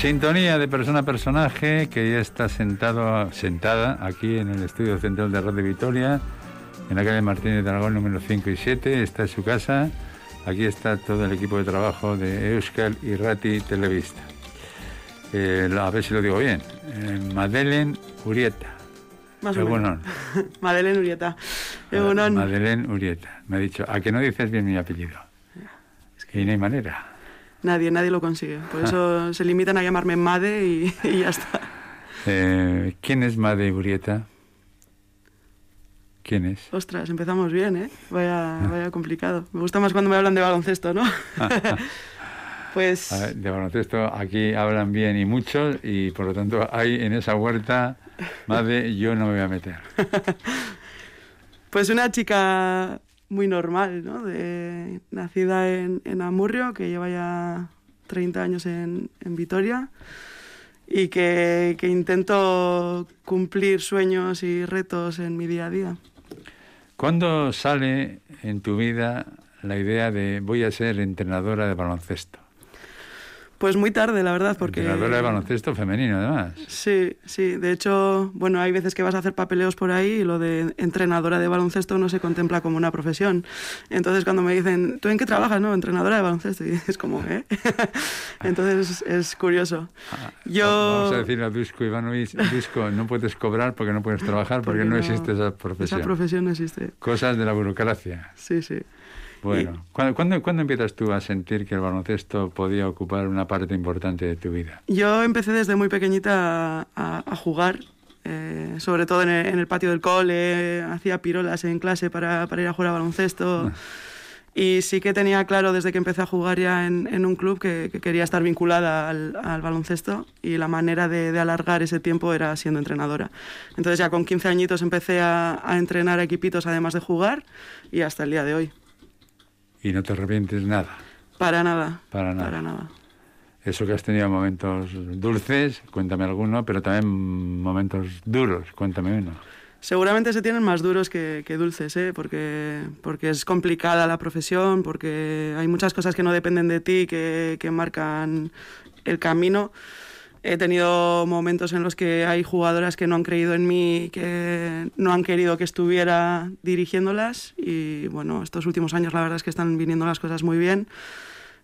Sintonía de persona a personaje que ya está sentado, sentada aquí en el estudio central de Radio Vitoria, en la calle Martínez de Aragón número 5 y 7. Está en su casa. Aquí está todo el equipo de trabajo de Euskal y Rati Televista. Eh, a ver si lo digo bien. Eh, Madeleine Urieta. Más o menos. Madeleine Urieta. Madeleine Urieta. Me ha dicho, ¿a que no dices bien mi apellido? Es que no hay manera. Nadie, nadie lo consigue. Por eso se limitan a llamarme Made y, y ya está. Eh, ¿Quién es Made Urieta? ¿Quién es? Ostras, empezamos bien, ¿eh? Vaya, vaya complicado. Me gusta más cuando me hablan de baloncesto, ¿no? pues... A ver, de baloncesto aquí hablan bien y mucho y por lo tanto hay en esa huerta, Made, yo no me voy a meter. pues una chica muy normal, ¿no? De, nacida en, en, Amurrio, que lleva ya 30 años en, en Vitoria y que, que, intento cumplir sueños y retos en mi día a día. ¿Cuándo sale en tu vida la idea de voy a ser entrenadora de baloncesto? Pues muy tarde, la verdad, porque... Entrenadora de baloncesto femenino, además. Sí, sí. De hecho, bueno, hay veces que vas a hacer papeleos por ahí y lo de entrenadora de baloncesto no se contempla como una profesión. Entonces, cuando me dicen, ¿tú en qué trabajas? No, entrenadora de baloncesto. Y es como, ¿eh? Entonces, es curioso. Yo... Vamos a decirle a Dusko Ivanovic, Dusko, no puedes cobrar porque no puedes trabajar porque, porque no, no existe esa profesión. Esa profesión no existe. Cosas de la burocracia. Sí, sí. Bueno, ¿cuándo, ¿cuándo, ¿cuándo, empiezas tú a sentir que el baloncesto podía ocupar una parte importante de tu vida? Yo empecé desde muy pequeñita a, a jugar, eh, sobre todo en el, en el, patio del cole, hacía pirolas en clase para, para ir a jugar a baloncesto. Y sí que tenía claro desde que empecé a jugar ya en, en un club que, que, quería estar vinculada al, al, baloncesto y la manera de, de, alargar ese tiempo era siendo entrenadora. Entonces ya con 15 añitos empecé a, a entrenar a equipitos además de jugar y hasta el día de hoy. ¿Y no te arrepientes nada? Para nada. Para nada. Para nada. Eso que has tenido momentos dulces, cuéntame alguno, pero también momentos duros, cuéntame uno. Seguramente se tienen más duros que, que dulces, ¿eh? porque, porque es complicada la profesión, porque hay muchas cosas que no dependen de ti, que, que marcan el camino. He tenido momentos en los que hay jugadoras que no han creído en mí, que no han querido que estuviera dirigiéndolas y bueno, estos últimos años la verdad es que están viniendo las cosas muy bien,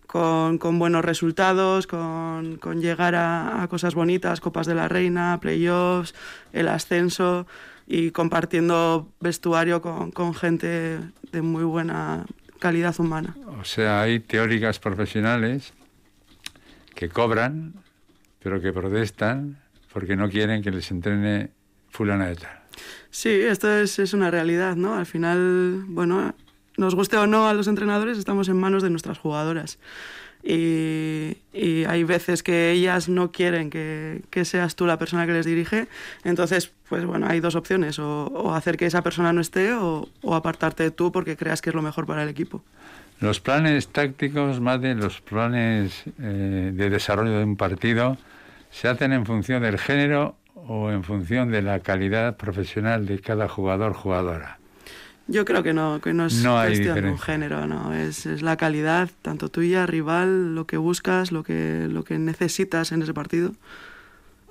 con, buenos resultados, con, llegar a, a, cosas bonitas, Copas de la Reina, playoffs, el ascenso y compartiendo vestuario con, con gente de muy buena calidad humana. O sea, hay teóricas profesionales que cobran pero que protestan porque no quieren que les entrene fulana de tal. Sí, esto es, es, una realidad, ¿no? Al final, bueno, nos guste o no a los entrenadores, estamos en manos de nuestras jugadoras. Y, y hay veces que ellas no quieren que, que, seas tú la persona que les dirige. Entonces, pues bueno, hay dos opciones, o, o hacer que esa persona no esté o, o apartarte tú porque creas que es lo mejor para el equipo. Los planes tácticos, más de los planes eh, de desarrollo de un partido, se hacen en función del género o en función de la calidad profesional de cada jugador jugadora. Yo creo que no, que no es no cuestión de un género, no, es, es, la calidad, tanto tuya, rival, lo que buscas, lo que, lo que necesitas en ese partido.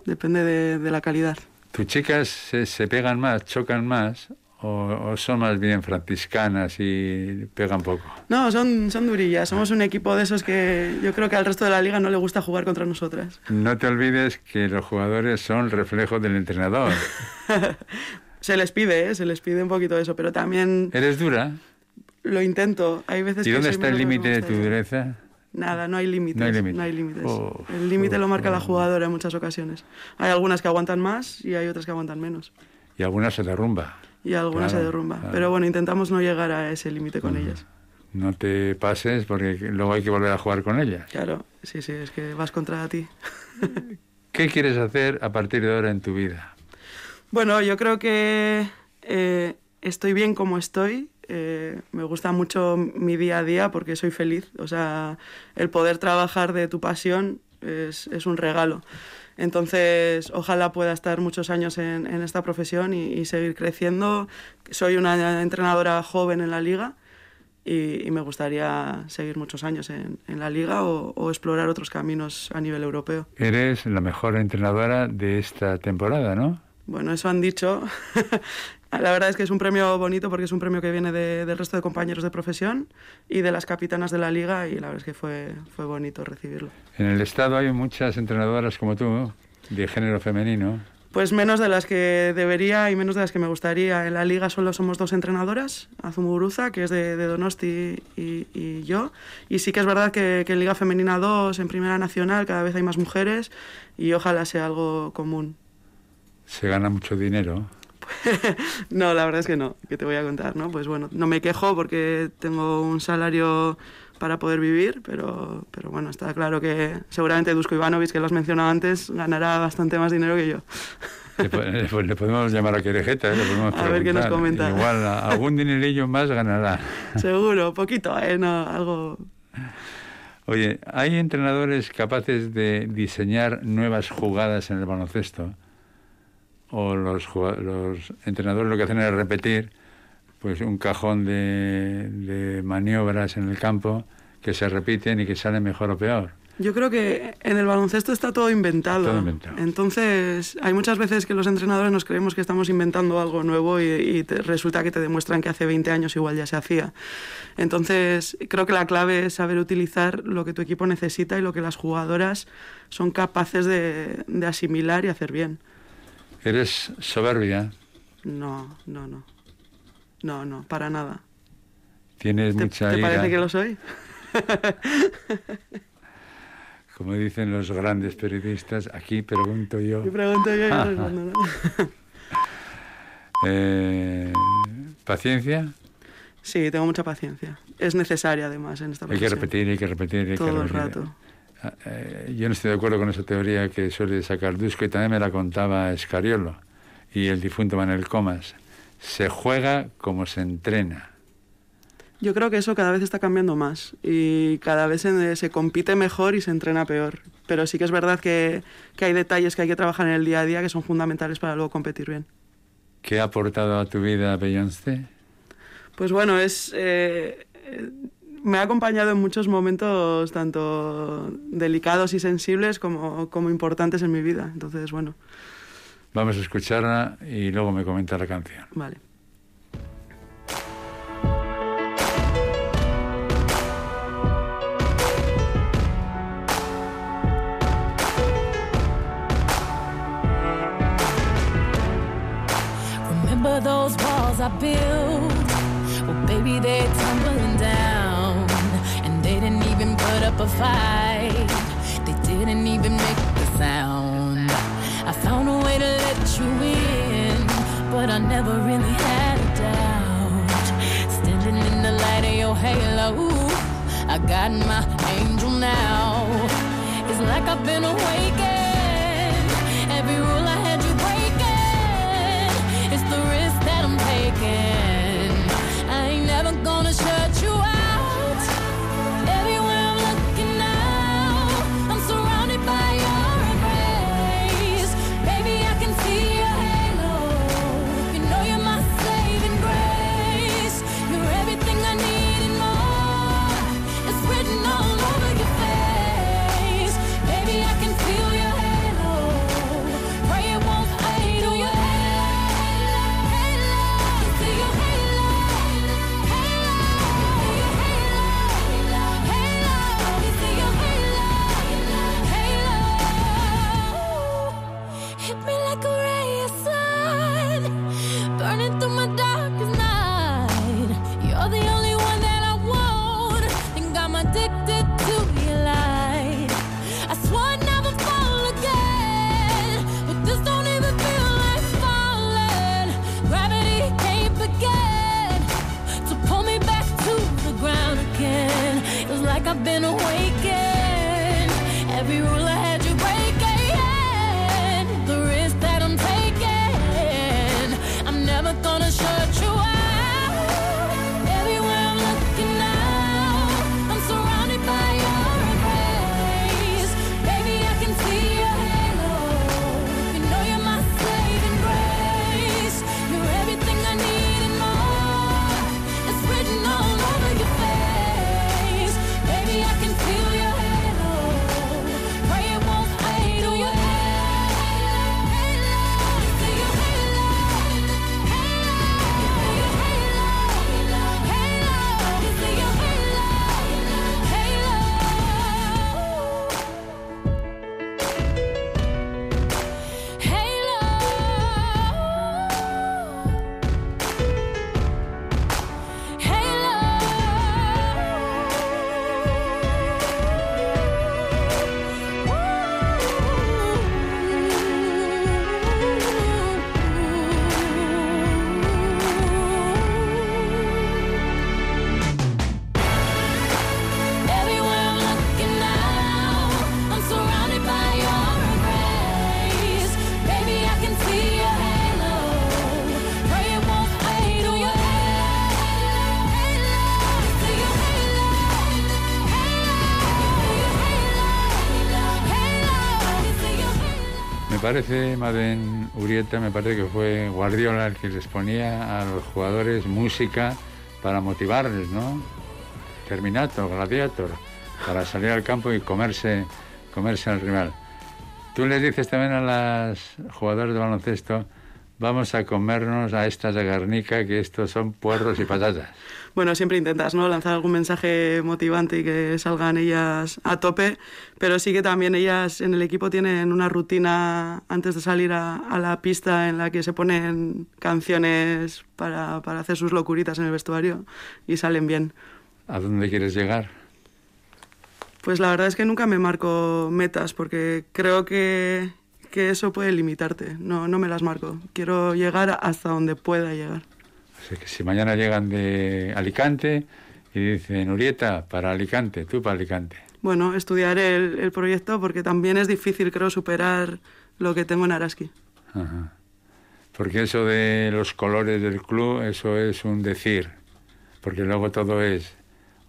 Depende de, de la calidad. ¿Tus chicas se, se pegan más, chocan más o, o, son más bien franciscanas y pegan poco? No, son, son durillas. Somos un equipo de esos que yo creo que al resto de la liga no le gusta jugar contra nosotras. No te olvides que los jugadores son reflejo del entrenador. se les pide, ¿eh? se les pide un poquito de eso, pero también... ¿Eres dura? Lo intento. Hay veces ¿Y que dónde está el límite de tu dureza? Nada, no hay límites. No hay límites. No hay límites. Oh, el límite oh, lo marca oh. la jugadora en muchas ocasiones. Hay algunas que aguantan más y hay otras que aguantan menos. Y algunas se derrumba. Y algunas claro, se derrumba. Claro. Pero bueno, intentamos no llegar a ese límite con Mm. ellas. No te pases porque luego hay que volver a jugar con ellas. Claro, sí, sí, es que vas contra ti. ¿Qué quieres hacer a partir de ahora en tu vida? Bueno, yo creo que eh, estoy bien como estoy. Eh, me gusta mucho mi día a día porque soy feliz. O sea, el poder trabajar de tu pasión es, es un regalo. Entonces, ojalá pueda estar muchos años en, en esta profesión y, y, seguir creciendo. Soy una entrenadora joven en la liga y, me gustaría seguir muchos años en, la liga o, explorar otros caminos a nivel europeo. Eres la mejor entrenadora de esta temporada, ¿no? Bueno, eso han dicho. la verdad es que es un premio bonito porque es un premio que viene del resto de compañeros de profesión y de las capitanas de la liga y la verdad es que fue, fue bonito recibirlo. En el Estado hay muchas entrenadoras como tú, de género femenino. Pues menos de las que debería y menos de las que me gustaría. En la liga solo somos dos entrenadoras, Azumuguruza, que es de, Donosti, y, yo. Y sí que es verdad que, en Liga Femenina 2, en Primera Nacional, cada vez hay más mujeres y ojalá sea algo común. ¿Se gana mucho dinero? no, la verdad es que no, que te voy a contar, ¿no? Pues bueno, no me quejo porque tengo un salario para poder vivir, pero, pero bueno, está claro que seguramente Dusko Ivanovic, que lo has mencionado antes, ganará bastante más dinero que yo. Le, podemos llamar a Querejeta, ¿eh? a ver qué nos comenta. Igual algún dinerillo más ganará. Seguro, poquito, ¿eh? No, algo... Oye, ¿hay entrenadores capaces de diseñar nuevas jugadas en el baloncesto? ¿O los, los entrenadores lo que hacen es repetir pues un cajón de, maniobras en el campo que se repiten y que salen mejor o peor. Yo creo que en el baloncesto está todo inventado. Todo inventado. Entonces, hay muchas veces que los entrenadores nos creemos que estamos inventando algo nuevo y, resulta que te demuestran que hace 20 años igual ya se hacía. Entonces, creo que la clave es saber utilizar lo que tu equipo necesita y lo que las jugadoras son capaces de, de asimilar y hacer bien. ¿Eres soberbia? No, no, no. No, no, para nada. Tienes mucha ¿Te parece que lo soy? Como dicen los grandes periodistas, aquí pregunto yo. Pregunto respondo, eh, ¿Paciencia? Sí, tengo mucha paciencia. Es necesaria además en esta profesión. Hay que repetir, hay que repetir. Hay Todo que repetir. el rato. Eh, yo no estoy de acuerdo con esa teoría que suele sacar Dusko y también me la contaba Escariolo y el difunto Manuel Comas se juega como se entrena. Yo creo que eso cada vez está cambiando más y cada vez se, compite mejor y se entrena peor. Pero sí que es verdad que, hay detalles que hay que trabajar en el día a día que son fundamentales para luego competir bien. ¿Qué ha aportado a tu vida Beyoncé? Pues bueno, es, eh, me ha acompañado en muchos momentos tanto delicados y sensibles como, como importantes en mi vida. Entonces, bueno, Vamos a escucharla y luego me comenta la canción. Vale. Remember those walls I built? Well, baby, they're tumbling down. Up a fight. They didn't even make the sound. I found a way to let you in, but I never really had a doubt. Standing in the light of your halo, I got my angel now. It's like I've been awakened. Every rule parece, Maden Urieta, me parece que fue Guardiola el que les ponía a los jugadores música para motivarles, ¿no? Terminator, Gladiator, para salir al campo y comerse, comerse al rival. Tú les dices también a las jugadoras de baloncesto, vamos a comernos a estas de Garnica, que estos son puerros y patatas. Bueno, siempre intentas, ¿no? Lanzar algún mensaje motivante y que salgan ellas a tope, pero sí que también ellas en el equipo tienen una rutina antes de salir a, la pista en la que se ponen canciones para, para hacer sus locuritas en el vestuario y salen bien. ¿A dónde quieres llegar? Pues la verdad es que nunca me marco metas porque creo que, que eso puede limitarte. No, no me las marco. Quiero llegar hasta donde pueda llegar que si mañana llegan de Alicante y dicen, Urieta, para Alicante, tú para Alicante. Bueno, estudiaré el, proyecto porque también es difícil, creo, superar lo que tengo en Araski. Porque eso de los colores del club, eso es un decir. Porque luego todo es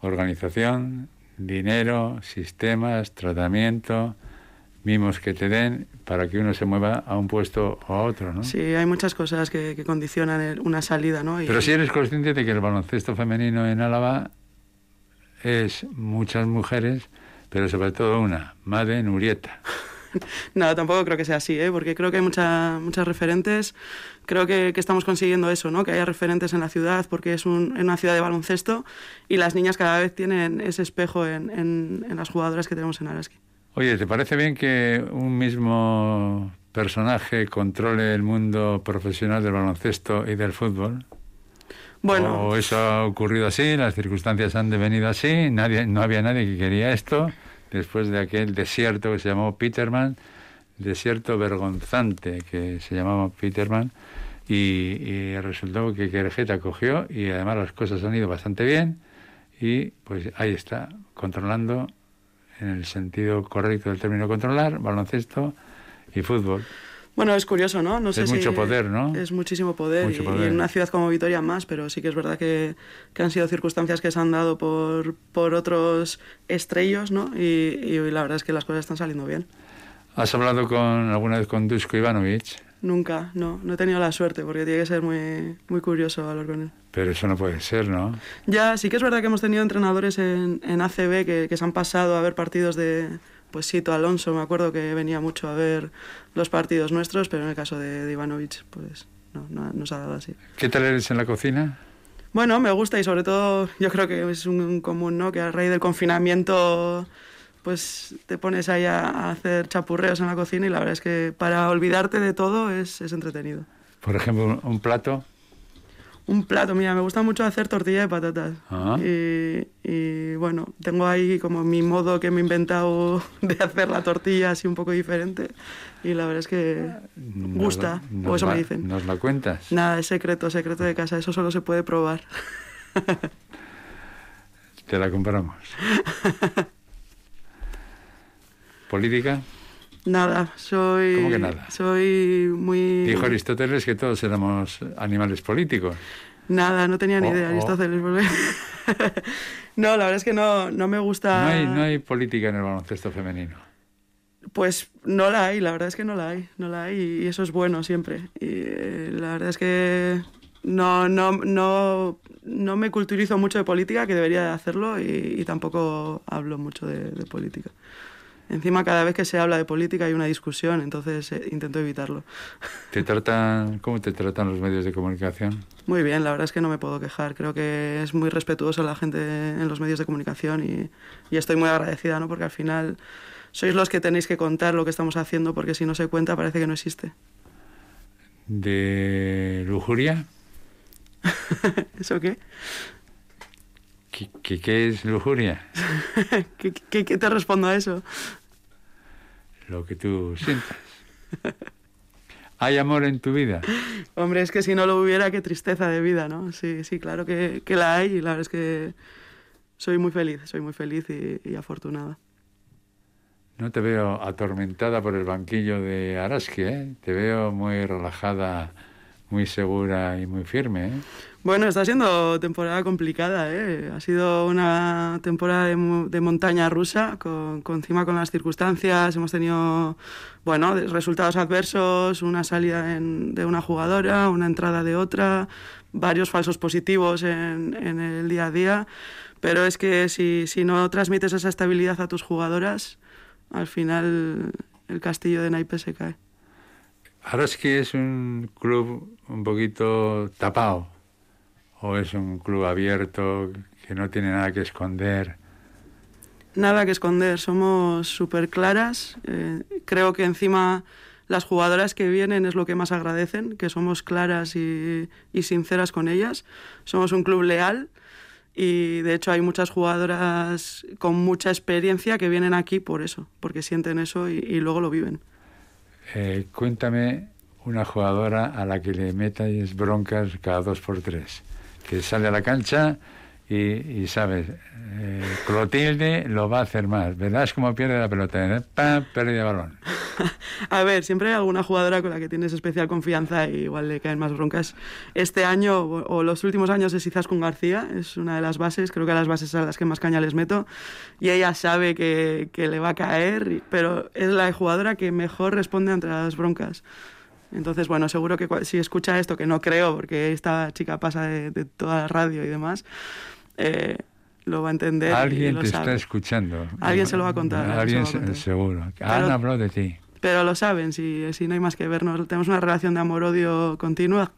organización, dinero, sistemas, tratamiento, mimos que te den para que uno se mueva a un puesto o a otro, ¿no? Sí, hay muchas cosas que, condicionan una salida, ¿no? Pero si eres consciente de que el baloncesto femenino en Álava es muchas mujeres, pero sobre todo una, Madre Nurieta. no, tampoco creo que sea así, ¿eh? porque creo que hay muchas muchas referentes. Creo que, estamos consiguiendo eso, ¿no? que haya referentes en la ciudad, porque es una ciudad de baloncesto y las niñas cada vez tienen ese espejo en, en las jugadoras que tenemos en Araski. Oye, ¿te parece bien que un mismo personaje controle el mundo profesional del baloncesto y del fútbol? Bueno. O eso ha ocurrido así, las circunstancias han devenido así, nadie, no había nadie que quería esto, después de aquel desierto que se llamó Peterman, desierto vergonzante que se llamaba Peterman, y, resultó que Querejeta cogió y además las cosas han ido bastante bien, y pues ahí está, controlando en el sentido correcto del término controlar, baloncesto y fútbol. Bueno, es curioso, ¿no? no sé es mucho poder, ¿no? Es muchísimo poder, y, en una ciudad como Vitoria más, pero sí que es verdad que, que, han sido circunstancias que se han dado por, por otros estrellos, ¿no? Y, y, la verdad es que las cosas están saliendo bien. ¿Has hablado con alguna vez con Dusko Ivanovic? Nunca, no, no he tenido la suerte porque tiene que ser muy, muy curioso hablar con él. Pero eso no puede ser, ¿no? Ya, sí que es verdad que hemos tenido entrenadores en, en ACB que, que, se han pasado a ver partidos de, pues Sito Alonso, me acuerdo que venía mucho a ver los partidos nuestros, pero en el caso de, Ivanovic, pues no, no, no, se ha dado así. ¿Qué tal eres en la cocina? Bueno, me gusta y sobre todo yo creo que es un común, ¿no? Que a raíz del confinamiento pues te pones ahí a, hacer chapurreos en la cocina y la verdad es que para olvidarte de todo es, es entretenido. Por ejemplo, un plato. Un plato, mira, me gusta mucho hacer tortilla de patatas. Ah. Y, y, bueno, tengo ahí como mi modo que me he inventado de hacer la tortilla así un poco diferente. Y la verdad es que gusta, o eso me dicen. ¿Nos la cuentas? Nada, es secreto, secreto de casa, eso solo se puede probar. Te la compramos. ¿Política? Nada, soy... ¿Cómo que nada? Soy muy... Dijo Aristóteles que todos éramos animales políticos. Nada, no tenía ni idea Aristóteles. no, la verdad es que no, no me gusta... No hay, no hay política en el baloncesto femenino. Pues no la hay, la verdad es que no la hay, no la hay y eso es bueno siempre. Y eh, la verdad es que no, no, no, no me culturizo mucho de política, que debería de hacerlo, y, tampoco hablo mucho de política. Encima cada vez que se habla de política hay una discusión, entonces eh, intento evitarlo. ¿Te tratan, ¿Cómo te tratan los medios de comunicación? Muy bien, la verdad es que no me puedo quejar. Creo que es muy respetuoso la gente en los medios de comunicación y, y estoy muy agradecida, ¿no? porque al final sois los que tenéis que contar lo que estamos haciendo, porque si no se cuenta parece que no existe. ¿De lujuria? ¿Eso qué? ¿Qué, es lujuria? ¿Qué, te respondo a eso? Lo que tú sientas. ¿Hay amor en tu vida? Hombre, es que si no lo hubiera, qué tristeza de vida, ¿no? Sí, sí, claro que, la hay y la verdad es que soy muy feliz, soy muy feliz y, afortunada. No te veo atormentada por el banquillo de Araski, ¿eh? Te veo muy relajada, muy segura y muy firme. ¿eh? Bueno, está siendo temporada complicada. ¿eh? Ha sido una temporada de, de montaña rusa, con, con, encima con las circunstancias. Hemos tenido bueno, resultados adversos, una salida en, de una jugadora, una entrada de otra, varios falsos positivos en, en el día a día. Pero es que si, si no transmites esa estabilidad a tus jugadoras, al final el castillo de naipes se cae. Araski es un club un poquito tapado o es un club abierto que no tiene nada que esconder. Nada que esconder, somos súper claras. Eh, creo que encima las jugadoras que vienen es lo que más agradecen, que somos claras y, sinceras con ellas. Somos un club leal y de hecho hay muchas jugadoras con mucha experiencia que vienen aquí por eso, porque sienten eso y luego lo viven. Eh, cuéntame una jugadora a la que le metáis broncas cada dos por tres, que sale a la cancha y, sabes, eh, Clotilde lo va a hacer más. Verás cómo pierde la pelota, ¿eh? ¡pam! Pérdida balón. a ver, siempre hay alguna jugadora con la que tienes especial confianza y igual le caen más broncas. Este año o los últimos años es con García, es una de las bases, creo que las bases a las que más caña les meto y ella sabe que, le va a caer, pero es la jugadora que mejor responde ante las broncas. Entonces, bueno, seguro que si escucha esto, que no creo, porque esta chica pasa de toda la radio y demás, eh, lo va a entender. Alguien lo te sabe. está escuchando. Alguien se lo va a contar. Alguien se a contar. seguro. Pero- Han hablado de ti. Pero lo saben, si, si no hay más que vernos. Tenemos una relación de amor-odio continua.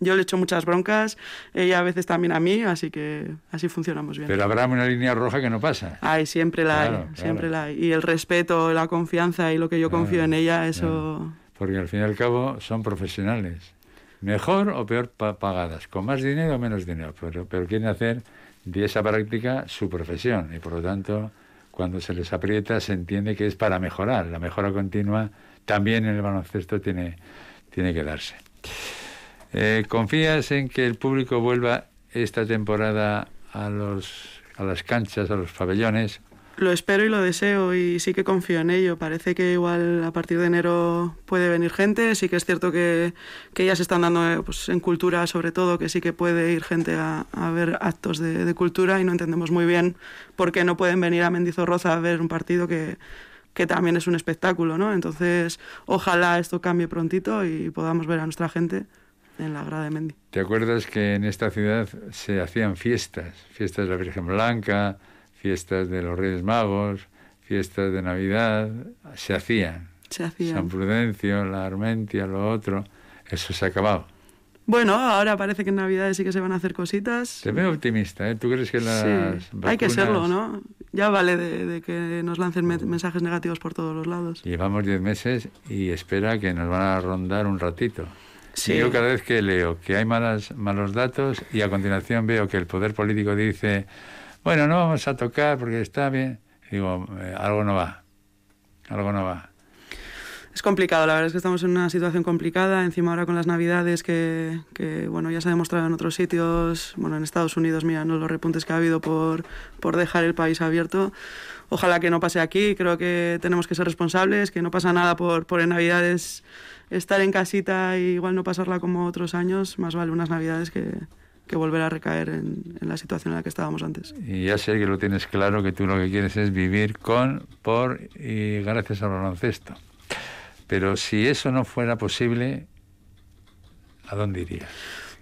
Yo le echo muchas broncas, ella a veces también a mí, así que así funcionamos bien. Pero habrá una línea roja que no pasa. Ay, siempre la Claro, hay, claro. siempre la hay. Y el respeto, la confianza y lo que yo confío Claro, en ella, eso... Porque al fin y al cabo son profesionales. Mejor o peor pa- pagadas, con más dinero o menos dinero, pero, pero quieren hacer de esa práctica su profesión y por lo tanto cuando se les aprieta se entiende que es para mejorar. La mejora continua también en el baloncesto tiene, tiene que darse. Eh, ¿Confías en que el público vuelva esta temporada a, los, a las canchas, a los pabellones? Lo espero y lo deseo y sí que confío en ello. Parece que igual a partir de enero puede venir gente. Sí que es cierto que, que ya se están dando eh, pues, en cultura, sobre todo, que sí que puede ir gente a, a ver actos de, de cultura y no entendemos muy bien por qué no pueden venir a Mendizorroza a ver un partido que, que también es un espectáculo, ¿no? Entonces, ojalá esto cambie prontito y podamos ver a nuestra gente en la grada de Mendy. ¿Te acuerdas que en esta ciudad se hacían fiestas? Fiestas de la Virgen Blanca, fiestas de los Reyes Magos, fiestas de Navidad, se hacían. Se hacía. San Prudencio, la Armentia, lo otro, eso se ha acabado. Bueno, ahora parece que en Navidades sí que se van a hacer cositas. Te veo optimista, ¿eh? ¿Tú crees que las Sí, hay que serlo, ¿no? Ya vale de, de que nos lancen me- mensajes negativos por todos los lados. Llevamos 10 meses y espera que nos van a rondar un ratito. Sí. Yo cada vez que leo que hay malas, malos datos y a continuación veo que el poder político dice, bueno, no vamos a tocar porque está bien, digo, eh, algo no va, algo no va. Es complicado, la verdad es que estamos en una situación complicada, encima ahora con las navidades que, que, bueno, ya se ha demostrado en otros sitios, bueno, en Estados Unidos, mira, no los repuntes que ha habido por, por dejar el país abierto. Ojalá que no pase aquí, creo que tenemos que ser responsables, que no pasa nada por, por en navidades estar en casita y igual no pasarla como otros años, más vale unas navidades que, que volver a recaer en, en la situación en la que estábamos antes. Y ya sé que lo tienes claro, que tú lo que quieres es vivir con, por y gracias al baloncesto. Pero si eso no fuera posible, ¿a dónde irías?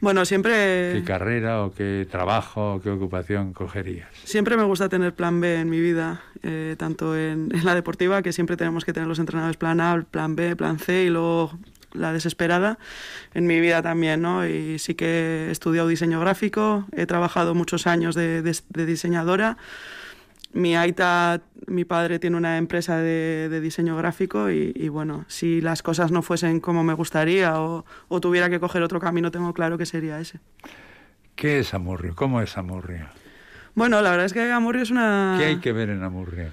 Bueno, siempre... ¿Qué carrera o qué trabajo o qué ocupación cogerías? Siempre me gusta tener plan B en mi vida, eh, tanto en, en, la deportiva, que siempre tenemos que tener los entrenadores plan A, plan B, plan C y luego la desesperada, en mi vida también, ¿no? Y sí que he estudiado diseño gráfico, he trabajado muchos años de, de, de diseñadora. Mi aita, mi padre tiene una empresa de, de diseño gráfico y, y, bueno, si las cosas no fuesen como me gustaría o, o, tuviera que coger otro camino, tengo claro que sería ese. ¿Qué es Amurrio? ¿Cómo es Amurrio? Bueno, la verdad es que Amurrio es una... ¿Qué hay que ver en Amurrio?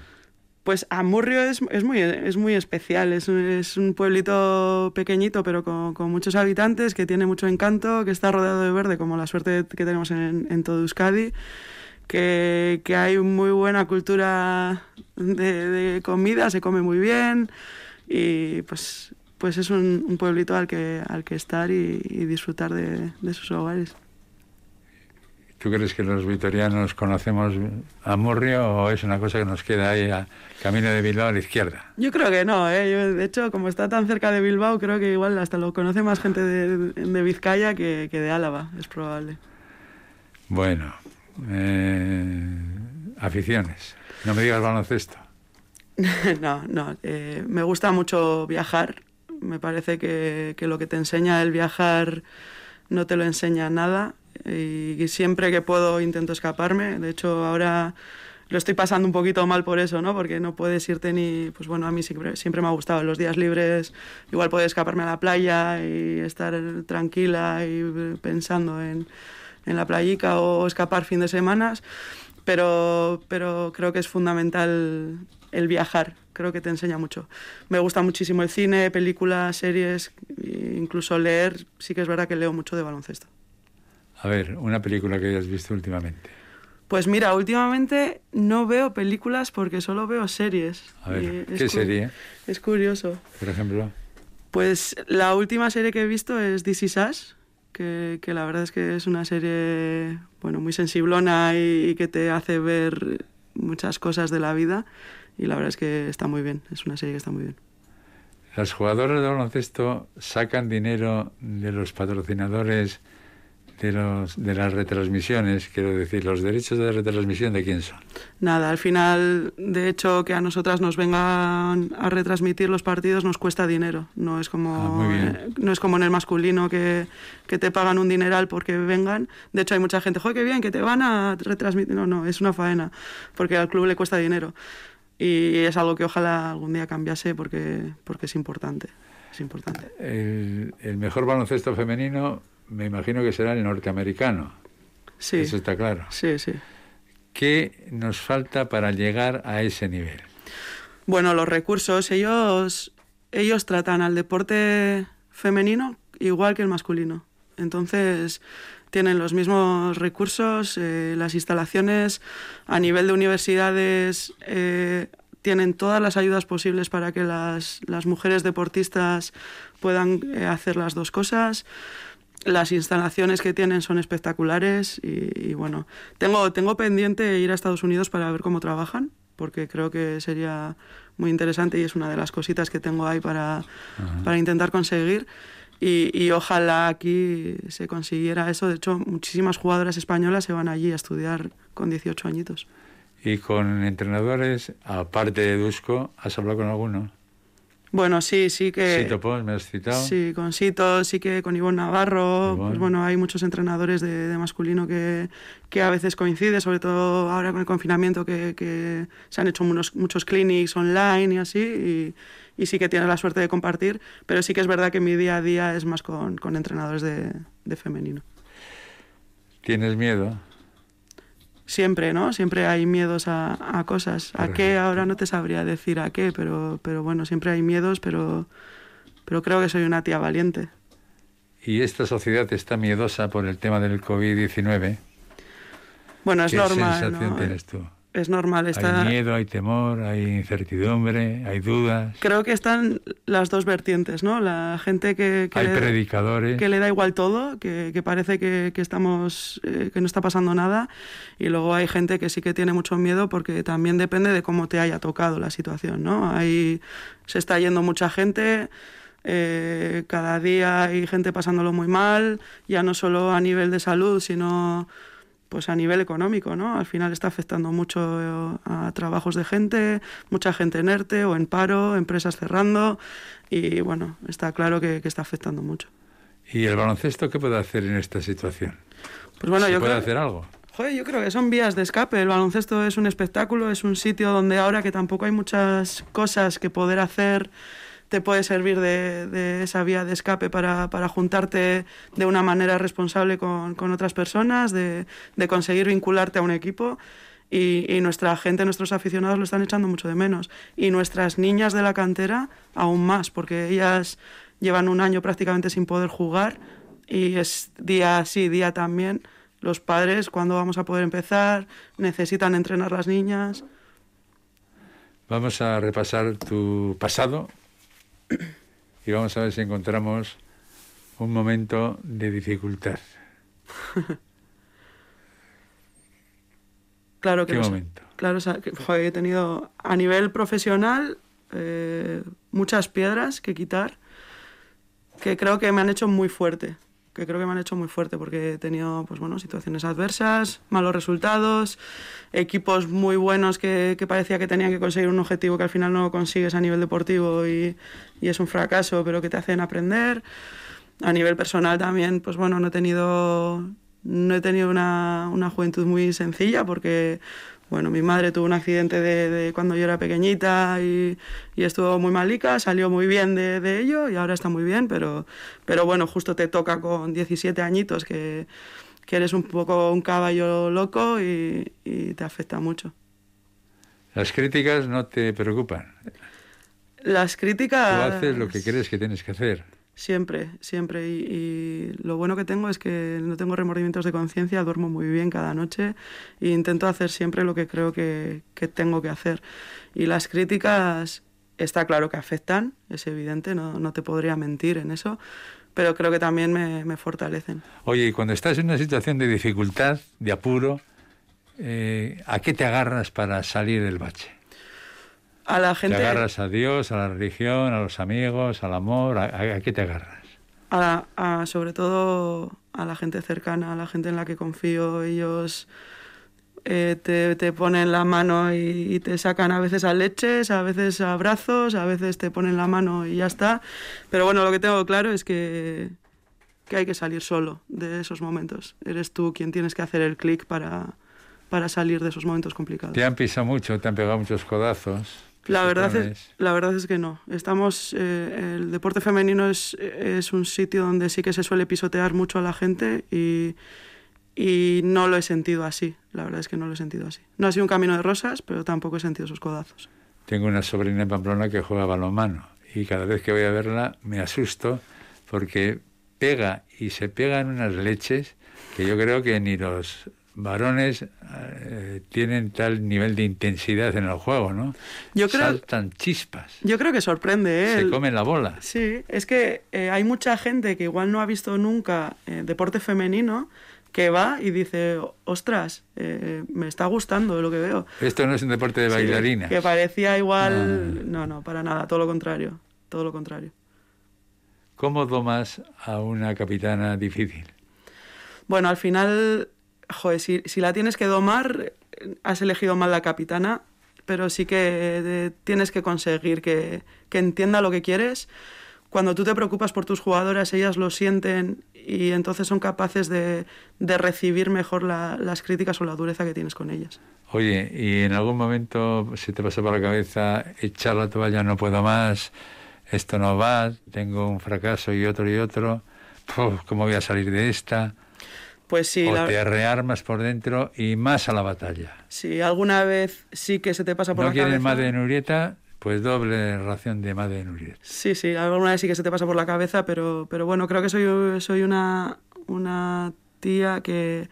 Pues Amurrio es, es, muy, es muy especial, es un, es un pueblito pequeñito pero con, con, muchos habitantes, que tiene mucho encanto, que está rodeado de verde como la suerte que tenemos en, todo Euskadi, que, que, hay muy buena cultura de, de, comida, se come muy bien y pues pues es un, pueblito al que, al que estar y, disfrutar de, sus hogares. ¿Tú crees que los vitorianos conocemos a Murrio o es una cosa que nos queda ahí a camino de Bilbao a la izquierda? Yo creo que no, ¿eh? de hecho, como está tan cerca de Bilbao, creo que igual hasta lo conoce más gente de, Vizcaya que, de Álava, es probable. Bueno, eh, aficiones. No me digas baloncesto. no, no. Eh, me gusta mucho viajar. Me parece que, lo que te enseña el viajar no te lo enseña nada. Y, siempre que puedo intento escaparme. De hecho, ahora lo estoy pasando un poquito mal por eso, ¿no? Porque no puedes irte ni... Pues bueno, a mí siempre, siempre me ha gustado los días libres. Igual puedo escaparme a la playa y estar tranquila y pensando en, en la playica o escapar fin de semanas. Pero, pero creo que es fundamental el viajar, creo que te enseña mucho. Me gusta muchísimo el cine, películas, series, incluso leer, sí que es verdad que leo mucho de baloncesto. A ver, una película que hayas visto últimamente. Pues mira, últimamente no veo películas porque solo veo series. A ver, ¿qué serie? Es curioso. Por ejemplo. Pues la última serie que he visto es This Is Us, que, que la verdad es que es una serie bueno, muy sensiblona y que te hace ver muchas cosas de la vida y la verdad es que está muy bien, es una serie que está muy bien. Las jugadoras de baloncesto sacan dinero de los patrocinadores de, los, de las retransmisiones, quiero decir, los derechos de retransmisión de quién son. Nada, al final, de hecho, que a nosotras nos vengan a retransmitir los partidos nos cuesta dinero. No es como, ah, eh, no es como en el masculino que, que, te pagan un dineral porque vengan. De hecho, hay mucha gente, joder, qué bien, que te van a retransmitir. No, no, es una faena, porque al club le cuesta dinero y es algo que ojalá algún día cambiase porque, porque es importante. Es importante. El, el mejor baloncesto femenino me imagino que será el norteamericano. Sí. Eso está claro. Sí, sí. ¿Qué nos falta para llegar a ese nivel? Bueno, los recursos. Ellos, ellos tratan al deporte femenino igual que el masculino. Entonces, tienen los mismos recursos, eh, las instalaciones a nivel de universidades eh, tienen todas las ayudas posibles para que las, mujeres deportistas puedan eh, hacer las dos cosas. Las instalaciones que tienen son espectaculares y, bueno, tengo, tengo pendiente ir a Estados Unidos para ver cómo trabajan, porque creo que sería muy interesante y es una de las cositas que tengo ahí para, para intentar conseguir. Y, ojalá aquí se consiguiera eso. De hecho, muchísimas jugadoras españolas se van allí a estudiar con 18 añitos. ¿Y con entrenadores, aparte de Dusko, has hablado con alguno? Bueno, sí, sí que... Sito Pons, me has citado. Sí, con Sito, sí que con Ivonne Navarro. Pues bueno, hay muchos entrenadores de, masculino que, que, a veces coincide, sobre todo ahora con el confinamiento, que, que se han hecho unos, muchos clinics online y así. Y, y sí que tienes la suerte de compartir, pero sí que es verdad que mi día a día es más con, con entrenadores de, de femenino. ¿Tienes miedo? Siempre, ¿no? Siempre hay miedos a, a cosas. ¿A qué? Ahora no te sabría decir a qué, pero, pero bueno, siempre hay miedos, pero, pero creo que soy una tía valiente. ¿Y esta sociedad está miedosa por el tema del COVID-19? Bueno, es ¿Qué normal. sensación tienes tú? Es normal. Está... Hay miedo, hay temor, hay incertidumbre, hay dudas. Creo que están las dos vertientes, ¿no? La gente que... hay predicadores. Que le da igual todo, que, que parece que, que estamos, eh, que no está pasando nada. Y luego hay gente que sí que tiene mucho miedo porque también depende de cómo te haya tocado la situación, ¿no? Ahí se está yendo mucha gente... Eh, cada día hay gente pasándolo muy mal, ya no solo a nivel de salud, sino pues a nivel económico, ¿no? Al final está afectando mucho a trabajos de gente, mucha gente en ERTE o en paro, empresas cerrando y bueno, está claro que, está afectando mucho. ¿Y el baloncesto qué puede hacer en esta situación? Pues bueno, yo puede hacer algo? Joder, yo creo que son vías de escape. El baloncesto es un espectáculo, es un sitio donde ahora que tampoco hay muchas cosas que poder hacer te puede servir de, esa vía de escape para, para, juntarte de una manera responsable con, con otras personas, de, de, conseguir vincularte a un equipo. Y, y, nuestra gente, nuestros aficionados lo están echando mucho de menos. Y nuestras niñas de la cantera aún más, porque ellas llevan un año prácticamente sin poder jugar y es día sí, día también. Los padres, cuando vamos a poder empezar? Necesitan entrenar las niñas. Vamos a repasar tu pasado y vamos a ver si encontramos un momento de dificultad. claro que ¿Qué sé. momento? Claro, o sea, que, joder, he tenido a nivel profesional eh, muchas piedras que quitar que creo que me han hecho muy fuerte. Que creo que me han hecho muy fuerte porque he tenido pues bueno, situaciones adversas, malos resultados, equipos muy buenos que, que parecía que tenían que conseguir un objetivo que al final no lo consigues a nivel deportivo y, y es un fracaso, pero que te hacen aprender. A nivel personal también, pues bueno, no he tenido, no he tenido una, una juventud muy sencilla porque bueno, mi madre tuvo un accidente de, de cuando yo era pequeñita y, y, estuvo muy malica, salió muy bien de, de, ello y ahora está muy bien, pero, pero bueno, justo te toca con 17 añitos que, que eres un poco un caballo loco y, y, te afecta mucho. Las críticas no te preocupan. Las críticas... Tú haces lo que crees que tienes que hacer. Siempre, siempre. Y, lo bueno que tengo es que no tengo remordimientos de conciencia, duermo muy bien cada noche e intento hacer siempre lo que creo que, que, tengo que hacer. Y las críticas, está claro que afectan, es evidente, no, no te podría mentir en eso, pero creo que también me, me, fortalecen. Oye, y cuando estás en una situación de dificultad, de apuro, eh, ¿a qué te agarras para salir del bache? A la gente... ¿Te agarras a Dios, a la religión, a los amigos, al amor? ¿A, qué te agarras? A, a, sobre todo a la gente cercana, a la gente en la que confío. Ellos eh, te, te, ponen la mano y, y, te sacan a veces a leches, a veces a brazos, a veces te ponen la mano y ya está. Pero bueno, lo que tengo claro es que, que hay que salir solo de esos momentos. Eres tú quien tienes que hacer el clic para, para salir de esos momentos complicados. ¿Te han pisado mucho? ¿Te han pegado muchos codazos? La verdad, es, la verdad es que no. Estamos, eh, el deporte femenino es, es, un sitio donde sí que se suele pisotear mucho a la gente y, y, no lo he sentido así. La verdad es que no lo he sentido así. No ha sido un camino de rosas, pero tampoco he sentido esos codazos. Tengo una sobrina en Pamplona que juega balonmano y cada vez que voy a verla me asusto porque pega y se pega en unas leches que yo creo que ni los varones eh, tienen tal nivel de intensidad en el juego, ¿no? Yo creo, Saltan chispas. Yo creo que sorprende, ¿eh? Se comen la bola. Sí, es que eh, hay mucha gente que igual no ha visto nunca eh, deporte femenino que va y dice, ostras, me está gustando lo que veo. Esto no es un deporte de bailarinas. Sí, que parecía igual... No. no, no, para nada, todo lo contrario, todo lo contrario. ¿Cómo domas a una capitana difícil? Bueno, al final joder, si, si, la tienes que domar, has elegido mal la capitana, pero sí que eh, tienes que conseguir que, que, entienda lo que quieres. Cuando tú te preocupas por tus jugadoras, ellas lo sienten y entonces son capaces de, de recibir mejor la, las críticas o la dureza que tienes con ellas. Oye, ¿y en algún momento se te pasó por la cabeza echar la toalla, no puedo más, esto no va, tengo un fracaso y otro y otro, ¿cómo voy a salir de esta? Pues sí, o te rearmas por dentro y más a la batalla. Sí, alguna vez sí que se te pasa por ¿No la cabeza. ¿No quieres más de Nurieta? Pues doble ración de madre de Nurieta. Sí, sí, alguna vez sí que se te pasa por la cabeza, pero, pero bueno, creo que soy, soy una, una tía que,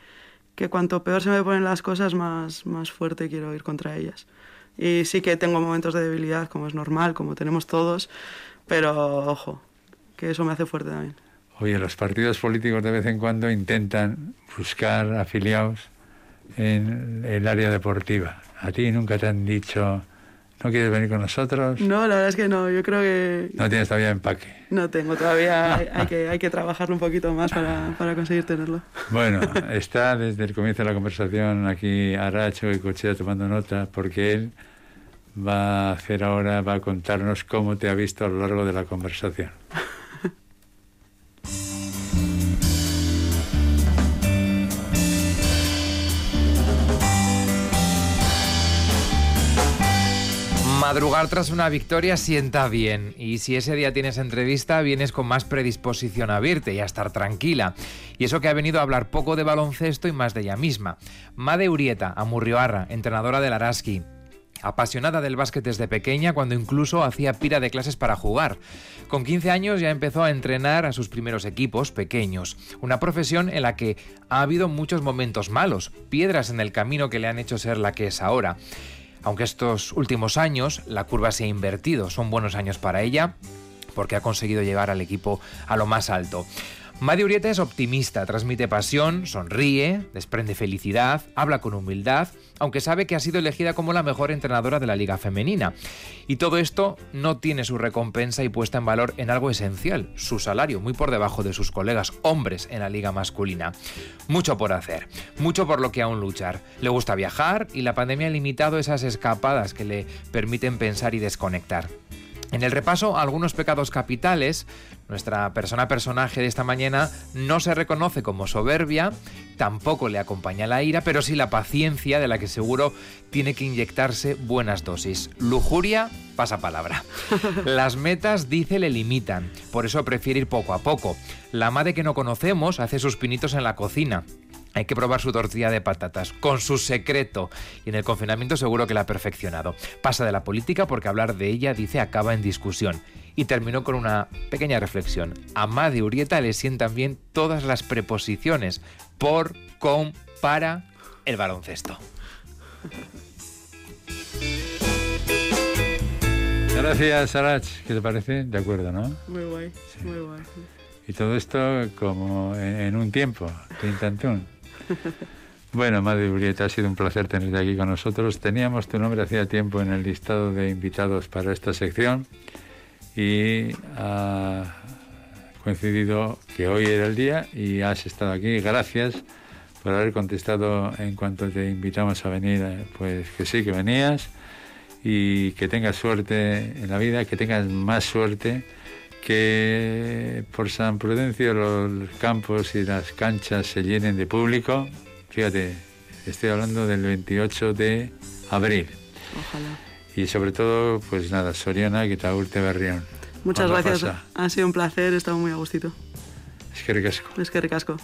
que cuanto peor se me ponen las cosas, más, más fuerte quiero ir contra ellas. Y sí que tengo momentos de debilidad, como es normal, como tenemos todos, pero ojo, que eso me hace fuerte también. Oye, los partidos políticos de vez en cuando intentan buscar afiliados en el área deportiva. A ti nunca te han dicho, ¿no quieres venir con nosotros? No, la verdad es que no. Yo creo que... No tienes todavía empaque. No tengo, todavía hay, hay, que, hay que trabajarlo un poquito más para, para conseguir tenerlo. Bueno, está desde el comienzo de la conversación aquí Aracho y Cochea tomando nota porque él va a hacer ahora, va a contarnos cómo te ha visto a lo largo de la conversación. Madrugar tras una victoria sienta bien y si ese día tienes entrevista vienes con más predisposición a abrirte y a estar tranquila. Y eso que ha venido a hablar poco de baloncesto y más de ella misma. Made Urieta, Amurrioarra, entrenadora del Araski. Apasionada del básquet desde pequeña, cuando incluso hacía pira de clases para jugar. Con 15 años ya empezó a entrenar a sus primeros equipos pequeños. Una profesión en la que ha habido muchos momentos malos, piedras en el camino que le han hecho ser la que es ahora. Aunque estos últimos años la curva se ha invertido, son buenos años para ella, porque ha conseguido llevar al equipo a lo más alto. Madi Urieta es optimista, transmite pasión, sonríe, desprende felicidad, habla con humildad, aunque sabe que ha sido elegida como la mejor entrenadora de la Liga Femenina. Y todo esto no tiene su recompensa y puesta en valor en algo esencial, su salario, muy por debajo de sus colegas hombres en la Liga masculina. Mucho por hacer, mucho por lo que aún luchar. Le gusta viajar y la pandemia ha limitado esas escapadas que le permiten pensar y desconectar. En el repaso algunos pecados capitales, nuestra persona personaje de esta mañana no se reconoce como soberbia, tampoco le acompaña la ira, pero sí la paciencia de la que seguro tiene que inyectarse buenas dosis. Lujuria, pasa palabra. Las metas, dice, le limitan, por eso prefiere ir poco a poco. La madre que no conocemos hace sus pinitos en la cocina. Hay que probar su tortilla de patatas con su secreto y en el confinamiento seguro que la ha perfeccionado. Pasa de la política porque hablar de ella, dice, acaba en discusión. Y terminó con una pequeña reflexión. A Madi Urieta le sientan bien todas las preposiciones por, con, para el baloncesto. Gracias, Sarach. ¿Qué te parece? De acuerdo, ¿no? Muy guay, muy guay. Y todo esto como en, un tiempo, tintantún. Bueno, Madre Julieta, ha sido un placer tenerte aquí con nosotros. Teníamos tu nombre hacía tiempo en el listado de invitados para esta sección y ha coincidido que hoy era el día y has estado aquí. Gracias por haber contestado en cuanto te invitamos a venir, pues que sí, que venías y que tengas suerte en la vida, que tengas más suerte que por San Prudencio los campos y las canchas se llenen de público. Fíjate, estoy hablando del 28 de abril. Ojalá. Y sobre todo, pues nada, Soriana, que te urte berrión. Muchas gracias. Ha sido un placer, he estado muy a gustito. Es que ricasco. Es que ricasco.